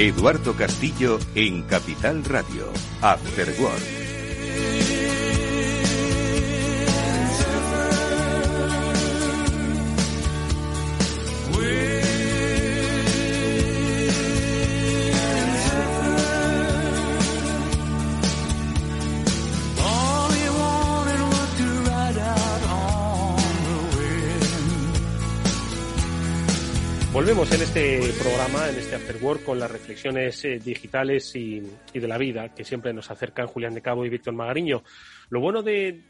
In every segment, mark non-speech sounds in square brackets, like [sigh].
Eduardo Castillo en Capital Radio. After Work. Volvemos en este programa, en este After Work, con las reflexiones eh, digitales y, y, de la vida que siempre nos acercan Julián de Cabo y Víctor Magariño. Lo bueno de,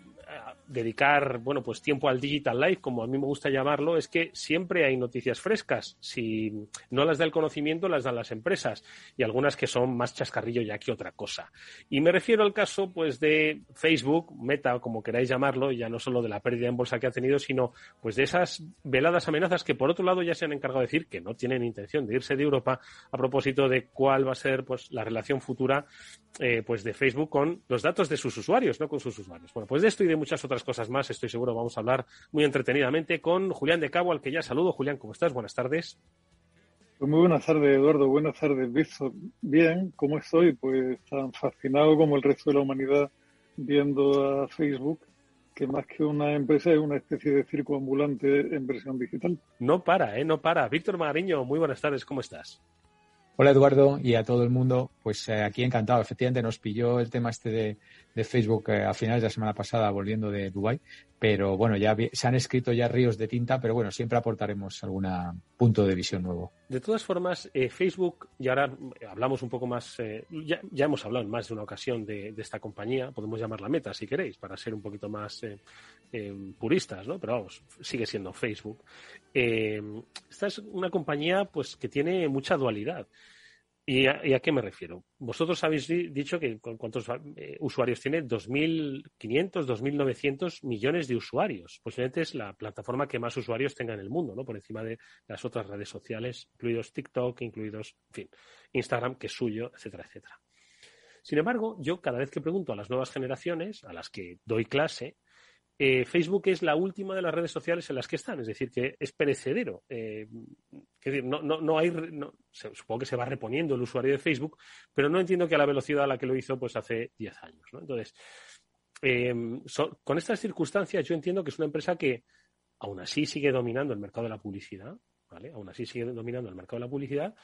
dedicar, bueno, pues tiempo al digital life, como a mí me gusta llamarlo, es que siempre hay noticias frescas. Si no las da el conocimiento, las dan las empresas y algunas que son más chascarrillo ya que otra cosa. Y me refiero al caso, pues, de Facebook, Meta, como queráis llamarlo, ya no solo de la pérdida en bolsa que ha tenido, sino, pues, de esas veladas amenazas que, por otro lado, ya se han encargado de decir que no tienen intención de irse de Europa a propósito de cuál va a ser, pues, la relación futura, eh, pues, de Facebook con los datos de sus usuarios, no con sus usuarios. Bueno, pues de esto y de muchas otras cosas más, estoy seguro vamos a hablar muy entretenidamente con Julián de Cabo, al que ya saludo. Julián, ¿cómo estás? Buenas tardes. Pues muy buenas tardes, Eduardo. Buenas tardes, Víctor. Bien, ¿cómo estoy? Pues tan fascinado como el resto de la humanidad viendo a Facebook, que más que una empresa es una especie de circo ambulante en versión digital. No para, ¿eh? No para. Víctor Magariño, muy buenas tardes, ¿cómo estás? Hola Eduardo y a todo el mundo. Pues eh, aquí encantado. Efectivamente nos pilló el tema este de, de Facebook eh, a finales de la semana pasada volviendo de Dubai, pero bueno, ya se han escrito ya ríos de tinta, pero bueno, siempre aportaremos algún punto de visión nuevo. De todas formas, eh, Facebook, y ahora hablamos un poco más, ya, ya, hemos hablado en más de una ocasión de, de, esta compañía, podemos llamarla Meta si queréis, para ser un poquito más puristas, ¿no? Pero vamos, sigue siendo Facebook. esta es una compañía pues que tiene mucha dualidad. ¿Y a, ¿Y a, qué me refiero? Vosotros habéis dicho que cuántos eh, usuarios tiene 2.500, 2.900 millones de usuarios. Posiblemente es la plataforma que más usuarios tenga en el mundo, ¿no? Por encima de las otras redes sociales, incluidos TikTok, incluidos, en fin, Instagram, que es suyo, etcétera, etcétera. Sin embargo, yo cada vez que pregunto a las nuevas generaciones, a las que doy clase, eh, Facebook es la última de las redes sociales en las que están, es decir, que es perecedero. Eh, no, hay, supongo que se va reponiendo el usuario de Facebook, pero no entiendo que a la velocidad a la que lo hizo pues hace 10 años. ¿no? Entonces, eh, con estas circunstancias yo entiendo que es una empresa que aún así sigue dominando el mercado de la publicidad, ¿vale? Aún así sigue dominando el mercado de la publicidad,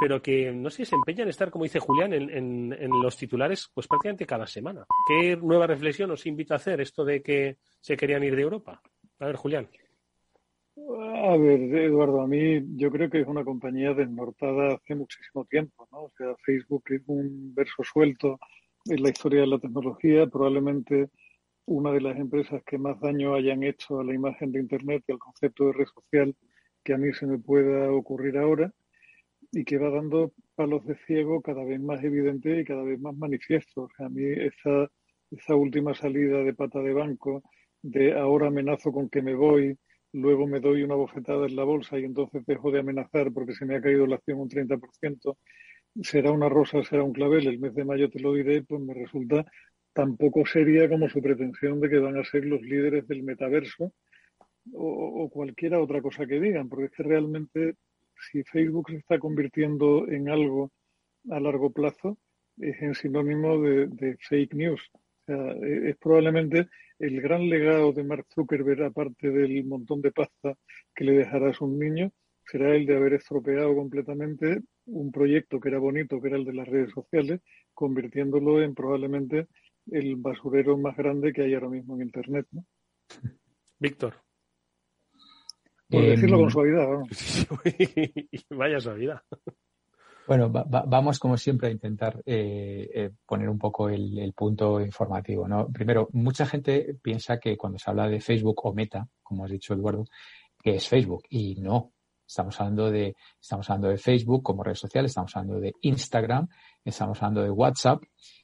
pero que no sé, se empeña en estar, como dice Julián, en, en, en, los titulares pues prácticamente cada semana. ¿Qué nueva reflexión os invita a hacer esto de que se querían ir de Europa? A ver, Julián. A ver, Eduardo, a mí yo creo que es una compañía desnortada hace muchísimo tiempo, ¿no? O sea, Facebook es un verso suelto en la historia de la tecnología, probablemente una de las empresas que más daño hayan hecho a la imagen de Internet y al concepto de red social que a mí se me pueda ocurrir ahora y que va dando palos de ciego cada vez más evidente y cada vez más manifiesto. O sea, a mí esa, esa última salida de pata de banco, de ahora amenazo con que me voy, luego me doy una bofetada en la bolsa y entonces dejo de amenazar porque se me ha caído la acción un 30%, será una rosa, será un clavel, el mes de mayo te lo diré, pues me resulta tan poco seria como su pretensión de que van a ser los líderes del metaverso o cualquiera otra cosa que digan, porque es que realmente si Facebook se está convirtiendo en algo a largo plazo, es en sinónimo de, fake news. O sea, es probablemente el gran legado de Mark Zuckerberg, aparte del montón de pasta que le dejará a sus niños, será el de haber estropeado completamente un proyecto que era bonito, que era el de las redes sociales, convirtiéndolo en probablemente el basurero más grande que hay ahora mismo en Internet. ¿no? Víctor. Por decirlo con suavidad. ¿no? [laughs] Vaya suavidad. Bueno, va, va, vamos como siempre a intentar eh, eh, poner un poco el, el, punto informativo. ¿no? Primero, mucha gente piensa que cuando se habla de Facebook o Meta, como has dicho Eduardo, que es Facebook y no. Estamos hablando de estamos hablando de Facebook como red social, estamos hablando de Instagram, estamos hablando de WhatsApp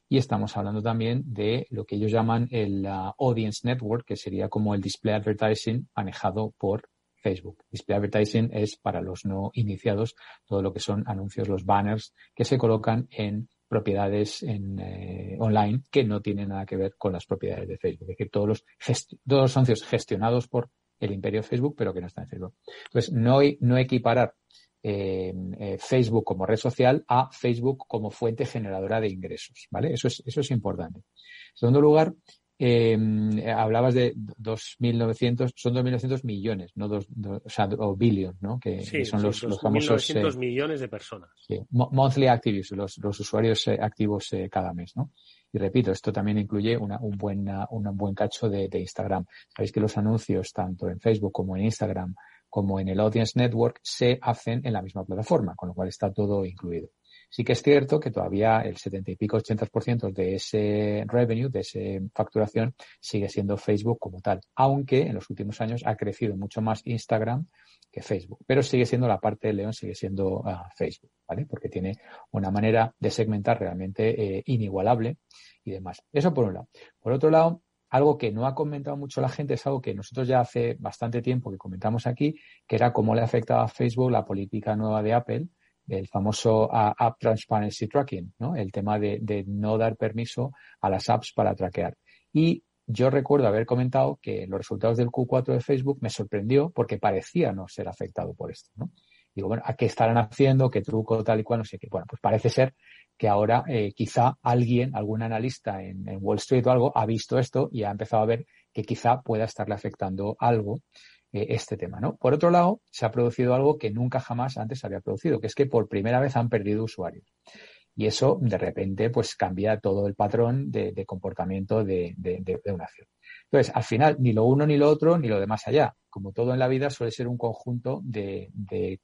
y estamos hablando también de lo que ellos llaman el uh, Audience Network, que sería como el display advertising manejado por Facebook. Display advertising es para los no iniciados todo lo que son anuncios, los banners que se colocan en propiedades en, eh, online que no tienen nada que ver con las propiedades de Facebook. Es decir, todos los, todos los anuncios gestionados por el imperio Facebook, pero que no están en Facebook. Entonces, no, no equiparar Facebook como red social a Facebook como fuente generadora de ingresos, ¿vale? Eso es, eso es importante. En segundo lugar, eh, hablabas de 2.900, son 2.900 millones, no dos, o sea, o billion, ¿no? Que, son los, los famosos. 1.900 eh, millones de personas. Sí, monthly actives, los, los usuarios eh, activos eh, cada mes, ¿no? Y repito, esto también incluye una, un, buen, un buen cacho de, de Instagram. Sabéis que los anuncios, tanto en Facebook como en Instagram, como en el Audience Network, se hacen en la misma plataforma, con lo cual está todo incluido. Sí que es cierto que todavía el 70 y pico, 80% de ese revenue, de esa facturación, sigue siendo Facebook como tal. Aunque en los últimos años ha crecido mucho más Instagram que Facebook. Pero sigue siendo la parte de León, sigue siendo ah, Facebook, ¿vale? Porque tiene una manera de segmentar realmente eh, inigualable y demás. Eso por un lado. Por otro lado, algo que no ha comentado mucho la gente es algo que nosotros ya hace bastante tiempo que comentamos aquí, que era cómo le afectaba a Facebook la política nueva de Apple el famoso App Transparency Tracking, ¿no? El tema de, no dar permiso a las apps para traquear. Y yo recuerdo haber comentado que los resultados del Q4 de Facebook me sorprendió porque parecía no ser afectado por esto, ¿no? Digo, bueno, ¿a qué estarán haciendo? ¿Qué truco tal y cual? No sé qué. Bueno, pues parece ser que ahora eh, quizá alguien, algún analista en, en, Wall Street o algo, ha visto esto y ha empezado a ver que quizá pueda estarle afectando algo este tema, ¿no? Por otro lado, se ha producido algo que nunca jamás antes había producido, que es que por primera vez han perdido usuarios. Y eso, de repente, pues cambia todo el patrón de, comportamiento de, una acción. Entonces, al final, ni lo uno, ni lo otro, ni lo de más allá. Como todo en la vida, suele ser un conjunto de,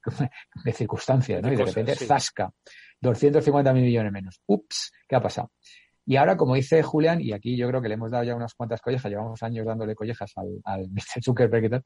[laughs] circunstancias, ¿no? y de repente, zasca, 250 mil millones menos. Ups, ¿qué ha pasado? Y ahora, como dice Julián, y aquí yo creo que le hemos dado ya unas cuantas collejas, llevamos años dándole collejas al, al [laughs] Mr. Zuckerberg y tal,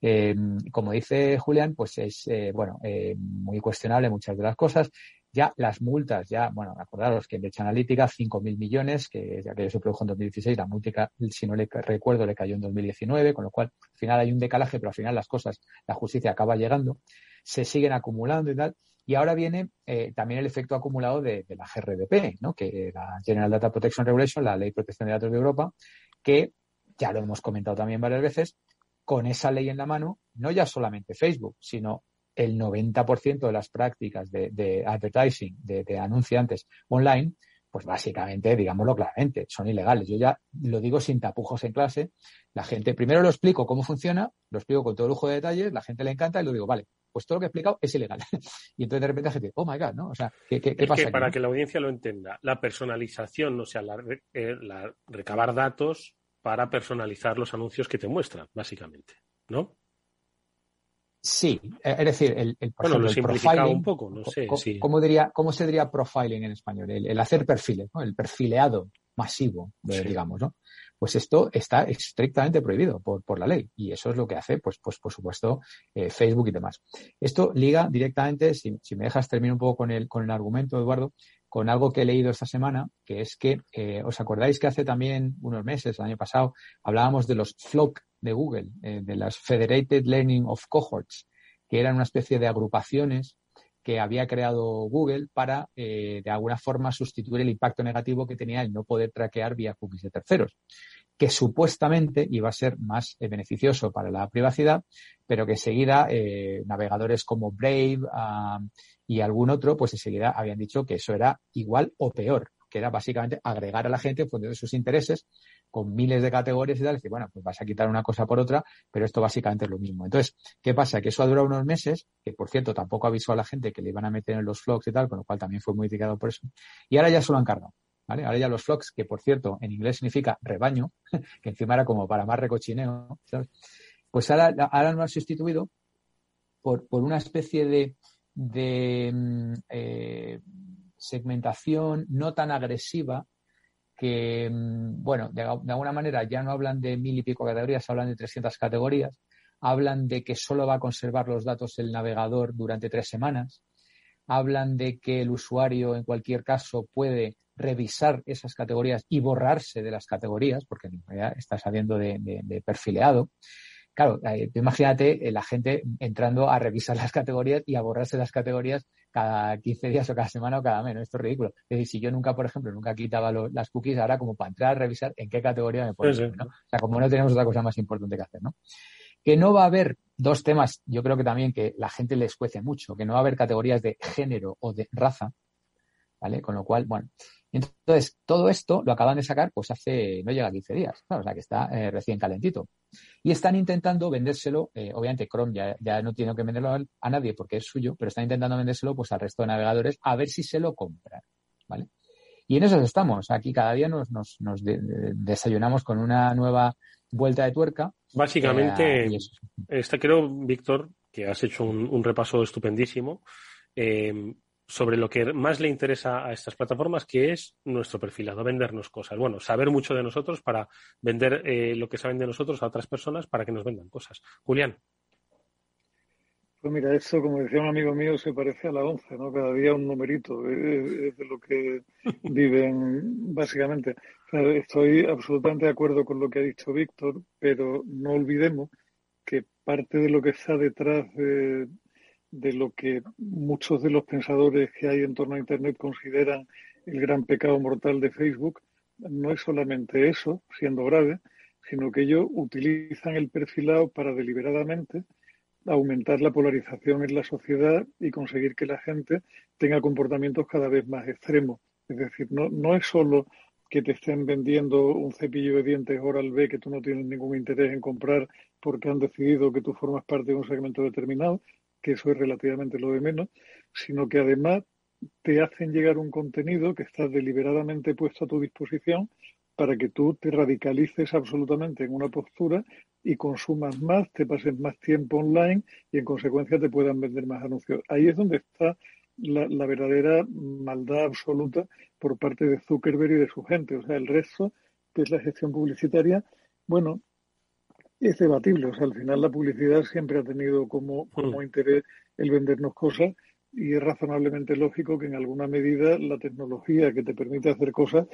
eh, como dice Julián, pues es, eh, bueno, eh, muy cuestionable muchas de las cosas. Ya las multas, ya, bueno, acordaros que en Leche Analítica, 5.000 millones, que ya que se produjo en 2016, la multa, si no le recuerdo, le cayó en 2019, con lo cual al final hay un decalaje, pero al final las cosas, la justicia acaba llegando, se siguen acumulando y tal. Y ahora viene eh, también el efecto acumulado de, la GRDP, ¿no? que la General Data Protection Regulation, la Ley de Protección de Datos de Europa, que ya lo hemos comentado también varias veces, con esa ley en la mano, no ya solamente Facebook, sino el 90% de las prácticas de, advertising, de, anunciantes online, pues básicamente, digámoslo claramente, son ilegales. Yo ya lo digo sin tapujos en clase. La gente, primero lo explico cómo funciona, lo explico con todo lujo de detalles, la gente le encanta y lo digo, vale, pues todo lo que he explicado es ilegal. [laughs] y entonces de repente la gente, oh my god, ¿no? O sea, ¿qué, qué, pasa? Que para que la audiencia lo entienda, la personalización, o sea, la, eh, la, recabar datos para personalizar los anuncios que te muestran, básicamente, ¿no? Sí, eh, es decir, el, el, bueno, lo profiling, un poco, no sé. ¿cómo, diría, ¿Cómo se diría profiling en español? El, hacer perfiles, ¿no? el perfileado masivo, digamos, ¿no? Pues esto está estrictamente prohibido por, por, la ley y eso es lo que hace, pues, pues por supuesto, eh, Facebook y demás. Esto liga directamente, si, me dejas terminar un poco con el, con el argumento, Eduardo, con algo que he leído esta semana, que es que, eh, ¿os acordáis que hace también unos meses, el año pasado, hablábamos de los FLOC de Google, eh, de las Federated Learning of Cohorts, que eran una especie de agrupaciones que había creado Google para, eh, de alguna forma, sustituir el impacto negativo que tenía el no poder traquear vía cookies de terceros, que supuestamente iba a ser más eh, beneficioso para la privacidad, pero que enseguida eh, navegadores como Brave y algún otro, pues enseguida habían dicho que eso era igual o peor, que era básicamente agregar a la gente en función de sus intereses con miles de categorías y tal, decir, bueno, pues vas a quitar una cosa por otra, pero esto básicamente es lo mismo. Entonces, ¿qué pasa? Que eso ha durado unos meses, que por cierto tampoco avisó a la gente que le iban a meter en los flogs y tal, con lo cual también fue modificado por eso. Y ahora ya se lo han cargado. ¿Vale? Ahora ya los flogs, que por cierto en inglés significa rebaño, [laughs] que encima era como para más recochineo, ¿sabes? Pues ahora, ahora lo han sustituido por, por una especie de, de mm, eh, segmentación no tan agresiva que, mm, bueno, de, alguna manera ya no hablan de mil y pico categorías, hablan de 300 categorías, hablan de que solo va a conservar los datos el navegador durante tres semanas, hablan de que el usuario en cualquier caso puede revisar esas categorías y borrarse de las categorías, porque ya está saliendo de perfileado. Claro, eh, imagínate eh, la gente entrando a revisar las categorías y a borrarse las categorías cada 15 días o cada semana o cada mes. Esto es ridículo. Es decir, si yo nunca, por ejemplo, nunca quitaba las cookies, ahora como para entrar a revisar en qué categoría me pongo. ¿no? O sea, como no tenemos otra cosa más importante que hacer, ¿no? Que no va a haber dos temas, yo creo que también que la gente les cuece mucho, que no va a haber categorías de género o de raza, ¿vale? Con lo cual, bueno, entonces, todo esto lo acaban de sacar pues hace, no llega a 15 días, o sea que está eh, recién calentito. Y están intentando vendérselo, eh, obviamente Chrome ya, ya, no tiene que venderlo a, nadie porque es suyo, pero están intentando vendérselo pues al resto de navegadores a ver si se lo compran, ¿vale? Y en eso estamos. Aquí cada día nos, nos, desayunamos con una nueva vuelta de tuerca. Básicamente, eh, este creo, Víctor, que has hecho un, un repaso estupendísimo. Eh, sobre lo que más le interesa a estas plataformas, que es nuestro perfilado, vendernos cosas. Bueno, saber mucho de nosotros para vender eh, lo que saben de nosotros a otras personas para que nos vendan cosas. Julián. Pues mira, eso, como decía un amigo mío, se parece a la once, ¿no? Cada día un numerito, es, de lo que [laughs] viven básicamente. estoy absolutamente de acuerdo con lo que ha dicho Víctor, pero no olvidemos que parte de lo que está detrás de, de lo que muchos de los pensadores que hay en torno a Internet consideran el gran pecado mortal de Facebook, no es solamente eso, siendo grave, sino que ellos utilizan el perfilado para deliberadamente aumentar la polarización en la sociedad y conseguir que la gente tenga comportamientos cada vez más extremos. Es decir, no, no es solo que te estén vendiendo un cepillo de dientes Oral B que tú no tienes ningún interés en comprar porque han decidido que tú formas parte de un segmento determinado, que eso es relativamente lo de menos, sino que además te hacen llegar un contenido que está deliberadamente puesto a tu disposición para que tú te radicalices absolutamente en una postura y consumas más, te pases más tiempo online y en consecuencia te puedan vender más anuncios. Ahí es donde está la, la, verdadera maldad absoluta por parte de Zuckerberg y de su gente. O sea, el resto, que es la gestión publicitaria, bueno, es debatible. O sea, al final la publicidad siempre ha tenido como, como hmm. interés el vendernos cosas y es razonablemente lógico que en alguna medida la tecnología que te permite hacer cosas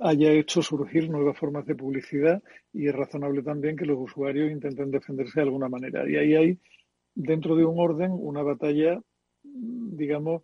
haya hecho surgir nuevas formas de publicidad y es razonable también que los usuarios intenten defenderse de alguna manera. Y ahí hay, dentro de un orden, una batalla, digamos,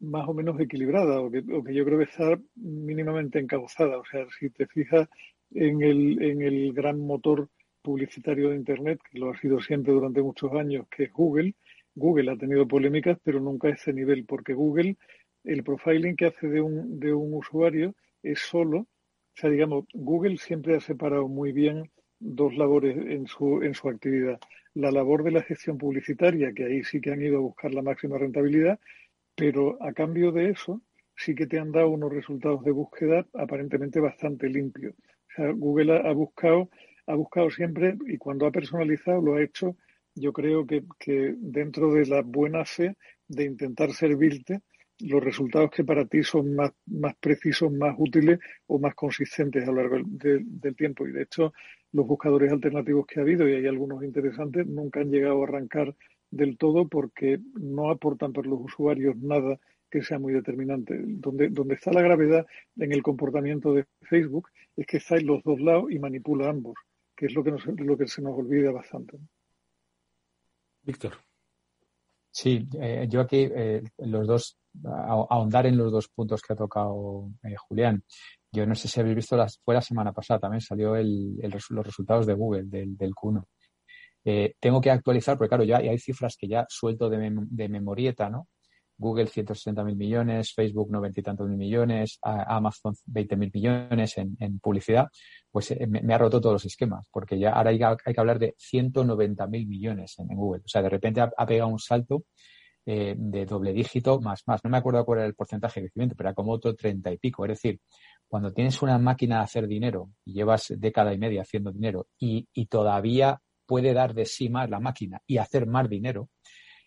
más o menos equilibrada o que, o que yo creo que está mínimamente encauzada. O sea, si te fijas en el, en el gran motor publicitario de Internet, que lo ha sido siempre durante muchos años, que es Google. Google ha tenido polémicas, pero nunca a ese nivel, porque Google, el profiling que hace de un, de un usuario es solo, o sea, digamos, Google siempre ha separado muy bien dos labores en su, en su actividad. La labor de la gestión publicitaria, que ahí sí que han ido a buscar la máxima rentabilidad, pero a cambio de eso sí que te han dado unos resultados de búsqueda aparentemente bastante limpios. O sea, Google ha buscado ha buscado siempre y cuando ha personalizado lo ha hecho, yo creo que, dentro de la buena fe de intentar servirte los resultados que para ti son más, más precisos, más útiles o más consistentes a lo largo del tiempo. Y de hecho, los buscadores alternativos que ha habido, y hay algunos interesantes, nunca han llegado a arrancar del todo porque no aportan para los usuarios nada que sea muy determinante. Donde, donde está la gravedad en el comportamiento de Facebook es que está en los dos lados y manipula ambos que es lo que, lo que se nos olvida bastante. Víctor. Sí, eh, yo aquí eh, los dos, ahondar en los dos puntos que ha tocado eh, Julián. Yo no sé si habéis visto, las, fue la semana pasada también salió el, los resultados de Google del, del Q1. tengo que actualizar, porque claro, ya hay cifras que ya suelto de, de memorieta, ¿no? Google 160 mil millones, Facebook 90 y tantos mil millones, Amazon 20 mil millones en, publicidad, pues eh, me, ha roto todos los esquemas, porque ya ahora hay, que hablar de 190 mil millones en, Google. O sea, de repente ha, pegado un salto eh, de doble dígito más más. No me acuerdo cuál era el porcentaje de crecimiento, pero era como otro 30 y pico. Es decir, cuando tienes una máquina de hacer dinero y llevas década y media haciendo dinero y, y todavía puede dar de sí más la máquina y hacer más dinero,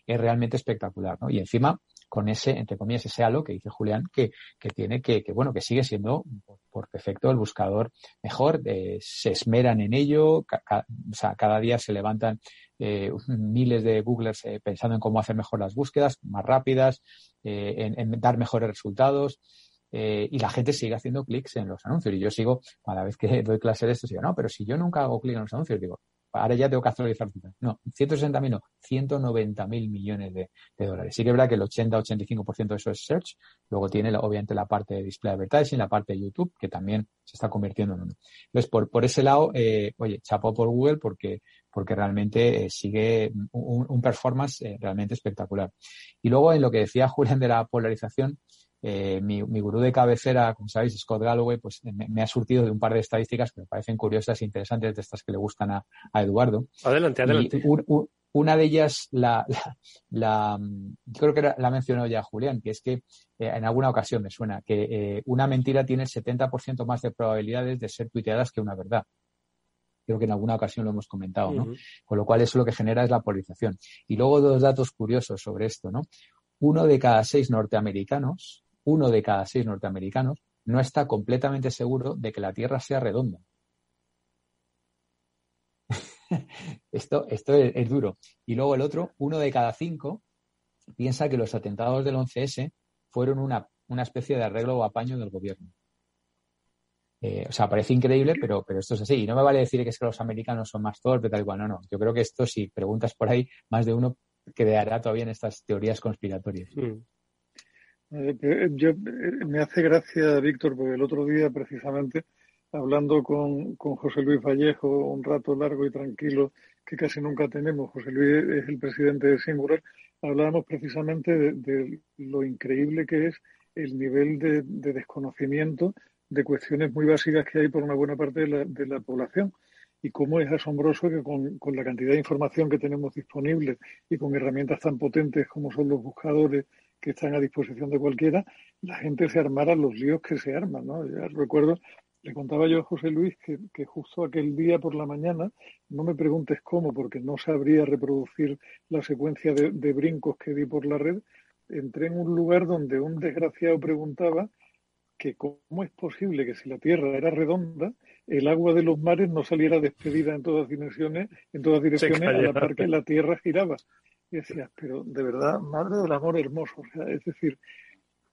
es realmente espectacular, ¿no? Y encima con ese, entre comillas, ese halo que dice Julián, que, que tiene que, que, bueno, que sigue siendo por defecto el buscador mejor, eh, se esmeran en ello, o sea, cada día se levantan eh, miles de Googlers eh, pensando en cómo hacer mejor las búsquedas, más rápidas, en, en, dar mejores resultados. y la gente sigue haciendo clics en los anuncios. Y yo sigo, cada vez que doy clase de esto, digo, no, pero si yo nunca hago clic en los anuncios, digo, ahora ya tengo que actualizar. No, 160.000 no, 190 mil millones de, dólares. Sí que es verdad que el 80-85% de eso es search. Luego tiene, obviamente, la parte de display advertising, la parte de YouTube, que también se está convirtiendo en uno. Entonces, por, por ese lado, eh, oye, chapó por Google porque, porque realmente eh, sigue un, performance eh, realmente espectacular. Y luego, en lo que decía Julián de la polarización, eh, mi, gurú de cabecera, como sabéis, Scott Galloway, pues me, ha surtido de un par de estadísticas que me parecen curiosas e interesantes de estas que le gustan a, Eduardo. Adelante, adelante. una de ellas, la, la, yo creo que la mencionó ya Julián, que es que eh, en alguna ocasión me suena que eh, una mentira tiene el 70% más de probabilidades de ser tuiteadas que una verdad. Creo que en alguna ocasión lo hemos comentado, ¿no? Con lo cual eso lo que genera es la polarización. Y luego dos datos curiosos sobre esto, ¿no? Uno de cada seis norteamericanos uno de cada seis norteamericanos no está completamente seguro de que la Tierra sea redonda. [laughs] esto es, duro. Y luego el otro, uno de cada cinco, piensa que los atentados del 11S fueron una, especie de arreglo o apaño del gobierno. Eh, o sea, parece increíble, pero, pero esto es así. Y no me vale decir que es que los americanos son más torpes, tal igual. No, no. Yo creo que esto, si preguntas por ahí, más de uno quedará todavía en estas teorías conspiratorias. Mm. Eh, eh, yo, eh, me hace gracia, Víctor, porque el otro día, precisamente, hablando con, con, José Luis Vallejo, un rato largo y tranquilo que casi nunca tenemos, José Luis es el presidente de Singular, hablábamos precisamente de, lo increíble que es el nivel de, desconocimiento de cuestiones muy básicas que hay por una buena parte de la, de la población y cómo es asombroso que con, con, la cantidad de información que tenemos disponible y con herramientas tan potentes como son los buscadores que están a disposición de cualquiera, la gente se armara los líos que se arman, ¿no? Ya recuerdo, le contaba yo a José Luis que, justo aquel día por la mañana, no me preguntes cómo, porque no sabría reproducir la secuencia de, de brincos que di por la red, entré en un lugar donde un desgraciado preguntaba que cómo es posible que si la Tierra era redonda, el agua de los mares no saliera despedida en todas direcciones, en todas direcciones a la par que la Tierra giraba. Y decías, pero de verdad, madre del amor hermoso. O sea, es decir,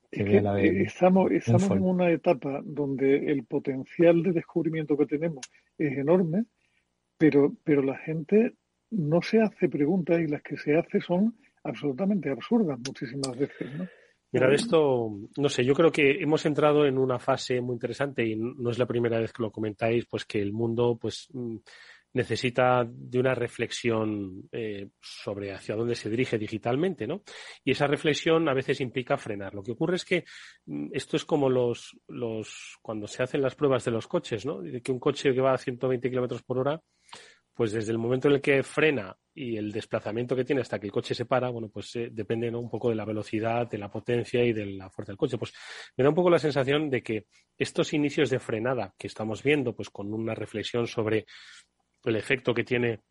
estamos, estamos en una etapa donde el potencial de descubrimiento que tenemos es enorme, pero, pero la gente no se hace preguntas y las que se hace son absolutamente absurdas muchísimas veces, ¿no? Mira, esto, no sé, yo creo que hemos entrado en una fase muy interesante y no es la primera vez que lo comentáis, pues que el mundo, pues mm, necesita de una reflexión eh, sobre hacia dónde se dirige digitalmente, ¿no? Y esa reflexión a veces implica frenar. Lo que ocurre es que mm, esto es como los, los cuando se hacen las pruebas de los coches, ¿no? De que un coche que va a 120 kilómetros por hora, pues desde el momento en el que frena y el desplazamiento que tiene hasta que el coche se para, bueno, pues eh, depende un poco de la velocidad, de la potencia y de la fuerza del coche. Pues me da un poco la sensación de que estos inicios de frenada que estamos viendo, pues con una reflexión sobre el efecto que tiene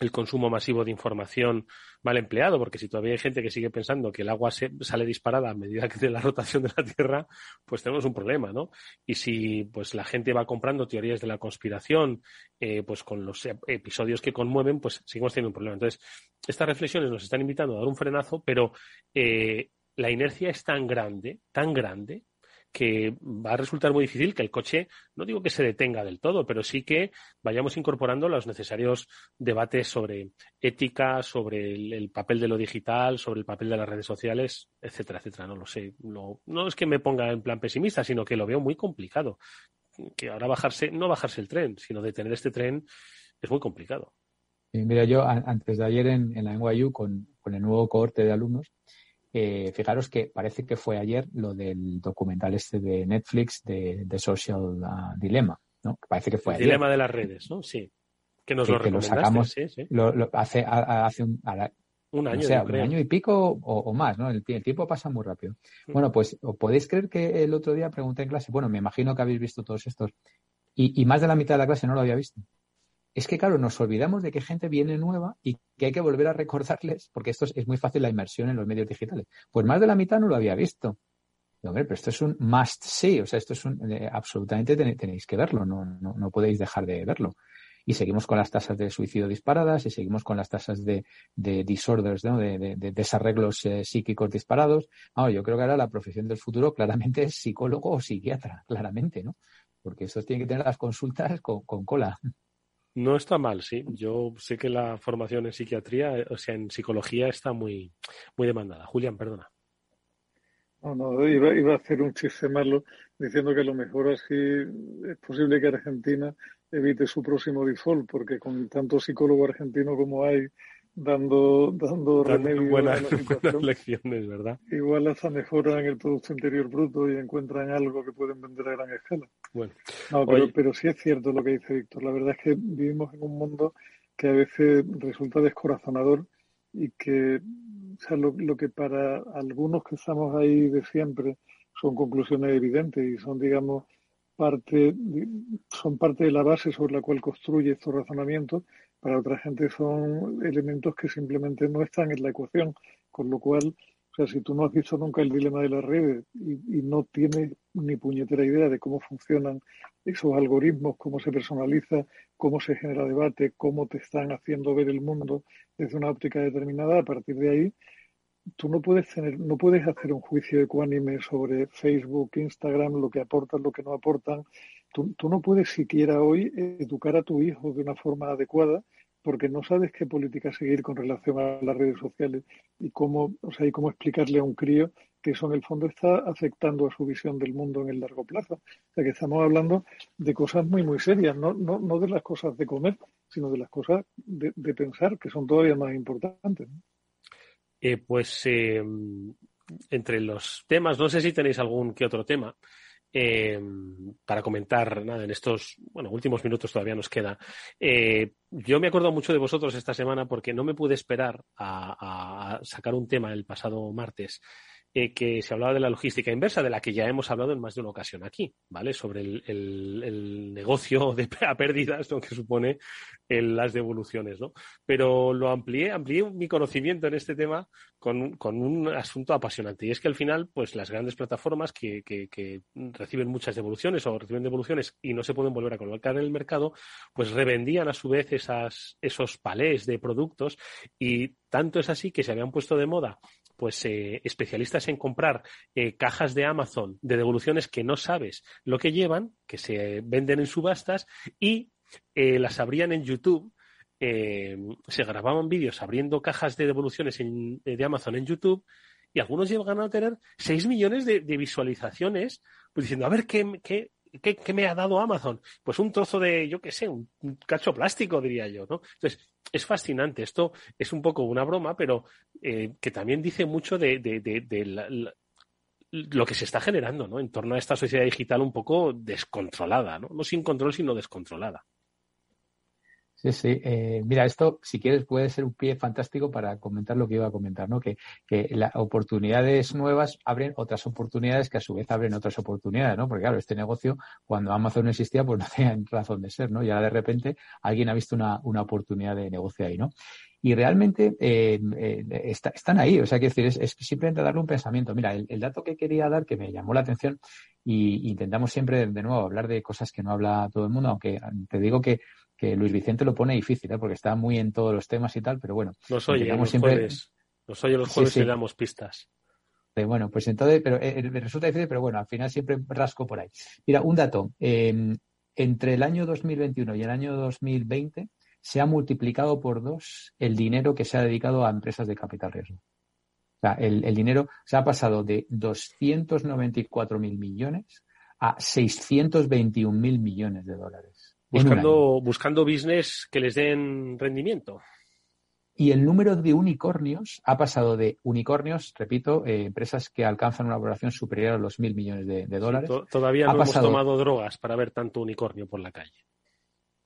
el consumo masivo de información mal empleado, porque si todavía hay gente que sigue pensando que el agua se, sale disparada a medida que de la rotación de la Tierra, pues tenemos un problema, ¿no? Y si pues la gente va comprando teorías de la conspiración, eh, pues con los episodios que conmueven, pues seguimos teniendo un problema. Entonces, estas reflexiones nos están invitando a dar un frenazo, pero eh, la inercia es tan grande, tan grande, que va a resultar muy difícil que el coche, no digo que se detenga del todo, pero sí que vayamos incorporando los necesarios debates sobre ética, sobre el, papel de lo digital, sobre el papel de las redes sociales, etcétera, etcétera. No lo sé. No, no es que me ponga en plan pesimista, sino que lo veo muy complicado. Que ahora bajarse, no bajarse el tren, sino detener este tren es muy complicado. mira, yo antes de ayer en, la NYU con, con el nuevo cohorte de alumnos, eh, fijaros que parece que fue ayer lo del documental este de Netflix de, Social uh, Dilemma, ¿no? Parece que fue el Dilema de las redes, ¿no? Sí. Que nos lo sacamos hace, hace un, un año, un año y pico o, más, ¿no? El, tiempo pasa muy rápido. Mm. Bueno, pues podéis creer que el otro día pregunté en clase, bueno, me imagino que habéis visto todos estos, y más de la mitad de la clase no lo había visto es que, claro, nos olvidamos de que gente viene nueva y que hay que volver a recordarles, porque esto es, muy fácil la inmersión en los medios digitales. Pues más de la mitad no lo había visto. hombre, pero esto es un must see, o sea, esto es un, eh, absolutamente tenéis que verlo, no, no, podéis dejar de verlo. Y seguimos con las tasas de suicidio disparadas y seguimos con las tasas de, de disorders, ¿no? de, desarreglos eh, psíquicos disparados. yo creo que ahora la profesión del futuro claramente es psicólogo o psiquiatra, claramente, ¿no? Porque estos tienen que tener las consultas con, con cola. No está mal, sí. Yo sé que la formación en psiquiatría, o sea, en psicología está muy, muy demandada. Julián, perdona. No, no, iba, iba a hacer un chiste malo diciendo que a lo mejor así es posible que Argentina evite su próximo default, porque con tanto psicólogo argentino como hay dando, dando, buenas, [laughs] lecciones, ¿verdad? Igual hasta mejoran el Producto Interior Bruto y encuentran algo que pueden vender a gran escala. Bueno, no, pero, pero sí es cierto lo que dice Víctor. La verdad es que vivimos en un mundo que a veces resulta descorazonador y que o sea, lo, lo, que para algunos que estamos ahí de siempre son conclusiones evidentes y son, digamos, parte, son parte de la base sobre la cual construye estos razonamientos, para otra gente son elementos que simplemente no están en la ecuación, con lo cual, o sea, si tú no has visto nunca el dilema de las redes y, y no tienes ni puñetera idea de cómo funcionan esos algoritmos, cómo se personaliza, cómo se genera debate, cómo te están haciendo ver el mundo desde una óptica determinada, a partir de ahí tú no puedes tener, no puedes hacer un juicio ecuánime sobre Facebook, Instagram, lo que aportan, lo que no aportan. Tú, no puedes siquiera hoy educar a tu hijo de una forma adecuada porque no sabes qué política seguir con relación a las redes sociales y cómo, o sea, y cómo explicarle a un crío que eso en el fondo está afectando a su visión del mundo en el largo plazo. O sea que estamos hablando de cosas muy, muy serias, no, no, no de las cosas de comer, sino de las cosas de, de pensar, que son todavía más importantes. ¿no? Eh, pues eh, entre los temas, no sé si tenéis algún que otro tema eh, para comentar nada en estos bueno últimos minutos todavía nos queda. Eh, yo me acuerdo mucho de vosotros esta semana porque no me pude esperar a, a sacar un tema el pasado martes eh, que se hablaba de la logística inversa, de la que ya hemos hablado en más de una ocasión aquí, ¿vale? Sobre el, el, negocio [laughs] de a pérdidas, lo que supone el, las devoluciones, ¿no? Pero lo amplié, amplié mi conocimiento en este tema con, con, un asunto apasionante. Y es que al final, pues las grandes plataformas que, que, que reciben muchas devoluciones o reciben devoluciones y no se pueden volver a colocar en el mercado, pues revendían a su vez esas, esos palés de productos y tanto es así que se habían puesto de moda pues eh, especialistas en comprar eh, cajas de Amazon de devoluciones que no sabes lo que llevan, que se venden en subastas y eh, las abrían en YouTube. Se grababan vídeos abriendo cajas de devoluciones de Amazon en YouTube y algunos llegan a tener 6 millones de, visualizaciones pues diciendo, a ver qué, ¿Qué, ¿qué, me ha dado Amazon? Pues un trozo de, yo qué sé, un, un, cacho plástico, diría yo, ¿no? Entonces, es fascinante. Esto es un poco una broma, pero eh, que también dice mucho de, lo que se está generando, ¿no? En torno a esta sociedad digital un poco descontrolada, ¿no? No sin control, sino descontrolada. Sí, sí. Eh, mira, esto, si quieres, puede ser un pie fantástico para comentar lo que iba a comentar, ¿no? Que, que las oportunidades nuevas abren otras oportunidades que a su vez abren otras oportunidades, ¿no? Porque claro, este negocio, cuando Amazon no existía, pues [laughs] no tenía razón de ser, ¿no? Y ahora de repente alguien ha visto una, una oportunidad de negocio ahí, ¿no? Y realmente eh, eh, está, están ahí, o sea, quiero decir, es, es, simplemente darle un pensamiento. Mira, el, el, dato que quería dar, que me llamó la atención, y intentamos siempre, de nuevo, hablar de cosas que no habla todo el mundo, aunque te digo que que Luis Vicente lo pone difícil, ¿eh? porque está muy en todos los temas y tal, pero bueno. Nos oye los siempre... jueves, nos oye los jueves sí, sí. y damos pistas. Eh, bueno, pues entonces, pero eh, resulta difícil, pero bueno, al final siempre rasco por ahí. Mira, un dato. Entre el año 2021 y el año 2020 se ha multiplicado por dos el dinero que se ha dedicado a empresas de capital riesgo. O sea, el, el dinero se ha pasado de 294 mil millones a 621 mil millones de dólares. Buscando, buscando business que les den rendimiento. Y el número de unicornios ha pasado de unicornios, repito, eh, empresas que alcanzan una valoración superior a los mil millones de, de dólares. Sí, to todavía no pasado... hemos tomado drogas para ver tanto unicornio por la calle.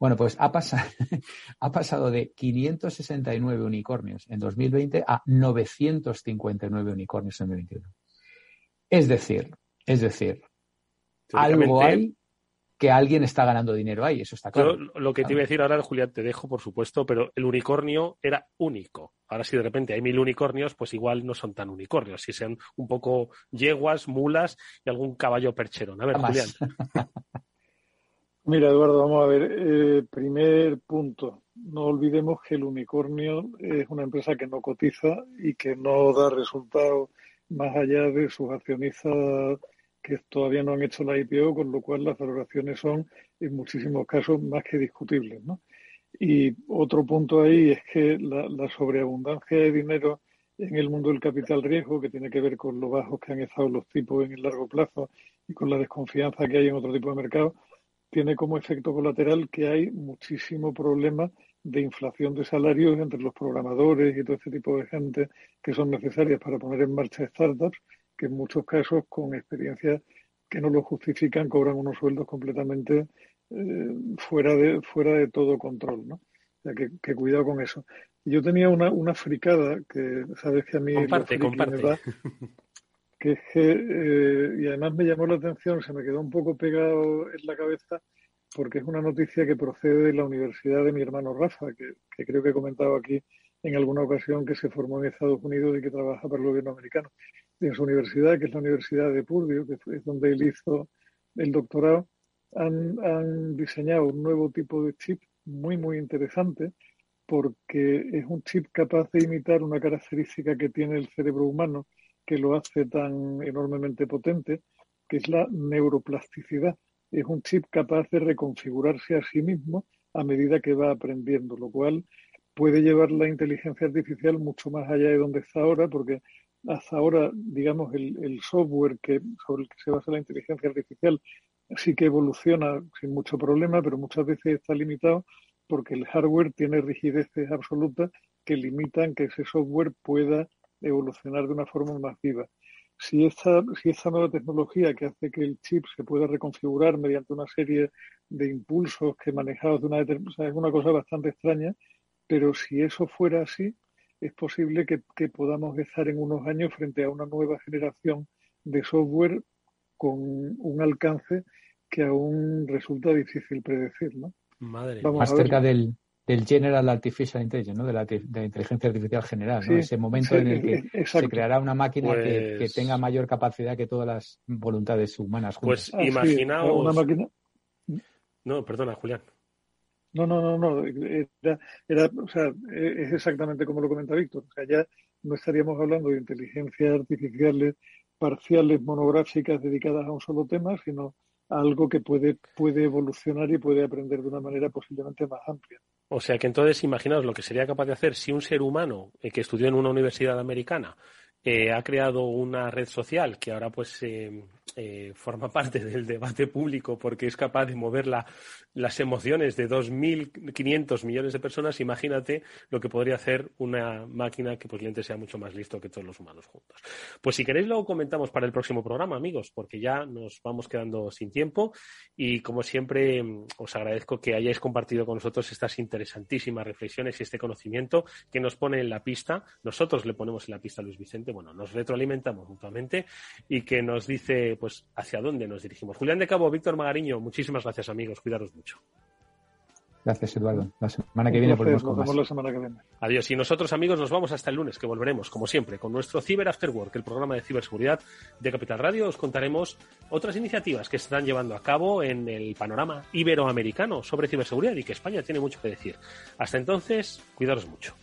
Bueno, pues ha pasado, [laughs] ha pasado de 569 unicornios en 2020 a 959 unicornios en 2021. Es decir, es decir, algo hay que alguien está ganando dinero ahí, eso está claro. Yo, lo que te iba a decir ahora, Julián, te dejo, por supuesto, pero el unicornio era único. Ahora, si de repente hay mil unicornios, pues igual no son tan unicornios, si sean un poco yeguas, mulas y algún caballo percherón. A ver. Julián. [laughs] Mira, Eduardo, vamos a ver. Eh, primer punto. No olvidemos que el unicornio es una empresa que no cotiza y que no da resultados más allá de sus accionistas que todavía no han hecho la IPO, con lo cual las valoraciones son en muchísimos casos más que discutibles. ¿no? Y otro punto ahí es que la, la sobreabundancia de dinero en el mundo del capital riesgo, que tiene que ver con lo bajos que han estado los tipos en el largo plazo y con la desconfianza que hay en otro tipo de mercado, tiene como efecto colateral que hay muchísimo problema de inflación de salarios entre los programadores y todo este tipo de gente que son necesarias para poner en marcha startups, que en muchos casos con experiencias que no lo justifican cobran unos sueldos completamente eh, fuera de fuera de todo control, ¿no? O sea, que, que cuidado con eso. Yo tenía una, una fricada que sabes que a mí comparte, comparte. Da, [laughs] que es que, eh, y además me llamó la atención, se me quedó un poco pegado en la cabeza, porque es una noticia que procede de la universidad de mi hermano Rafa, que, que creo que he comentado aquí en alguna ocasión que se formó en Estados Unidos y que trabaja para el gobierno americano. En su universidad, que es la Universidad de Purdue, que es donde él hizo el doctorado, han, han diseñado un nuevo tipo de chip muy, muy interesante porque es un chip capaz de imitar una característica que tiene el cerebro humano que lo hace tan enormemente potente, que es la neuroplasticidad. Es un chip capaz de reconfigurarse a sí mismo a medida que va aprendiendo, lo cual puede llevar la inteligencia artificial mucho más allá de donde está ahora, porque hasta ahora, digamos, el, software que, sobre el que se basa la inteligencia artificial sí que evoluciona sin mucho problema, pero muchas veces está limitado porque el hardware tiene rigideces absolutas que limitan que ese software pueda evolucionar de una forma más viva. Si esta, si esta nueva tecnología que hace que el chip se pueda reconfigurar mediante una serie de impulsos que manejados de una determinada, o sea, es una cosa bastante extraña, pero si eso fuera así, es posible que, que podamos estar en unos años frente a una nueva generación de software con un alcance que aún resulta difícil predecir, ¿no? Madre Más cerca del, del General Artificial Intelligence, ¿no? de, la, de la inteligencia artificial general, ¿no? ese momento sí, en el que exacto. se creará una máquina Pues- que, que tenga mayor capacidad que todas las voluntades humanas juntas. Pues Ah, sí, imaginaos. una máquina. No, perdona, Julián. No, no, no, no. Era, era, o sea, es exactamente como lo comenta Víctor. O sea, ya no estaríamos hablando de inteligencias artificiales parciales monográficas dedicadas a un solo tema, sino a algo que puede, puede evolucionar y puede aprender de una manera posiblemente más amplia. O sea que entonces imaginaos lo que sería capaz de hacer si un ser humano eh, que estudió en una universidad americana eh, ha creado una red social que ahora pues eh, eh, forma [laughs] parte del debate público porque es capaz de mover la, las emociones de 2.500 millones de personas, imagínate lo que podría hacer una máquina que posiblemente sea mucho más listo que todos los humanos juntos. Pues si queréis lo comentamos para el próximo programa, amigos, porque ya nos vamos quedando sin tiempo y como siempre os agradezco que hayáis compartido con nosotros estas interesantísimas reflexiones y este conocimiento que nos pone en la pista. Nosotros le ponemos en la pista a Luis Vicente, bueno, nos retroalimentamos mutuamente y que nos dice pues hacia dónde nos dirigimos. Julián de Cabo, Víctor Magariño, muchísimas gracias amigos, cuidaros. Gracias, Eduardo. La semana que viene volvemos con nos vemos más. la semana que viene. Adiós. Y nosotros, amigos, nos vamos hasta el lunes, que volveremos, como siempre, con nuestro Cyber After Work, el programa de ciberseguridad de Capital Radio. Os contaremos otras iniciativas que se están llevando a cabo en el panorama iberoamericano sobre ciberseguridad y que España tiene mucho que decir. Hasta entonces, cuidaros mucho.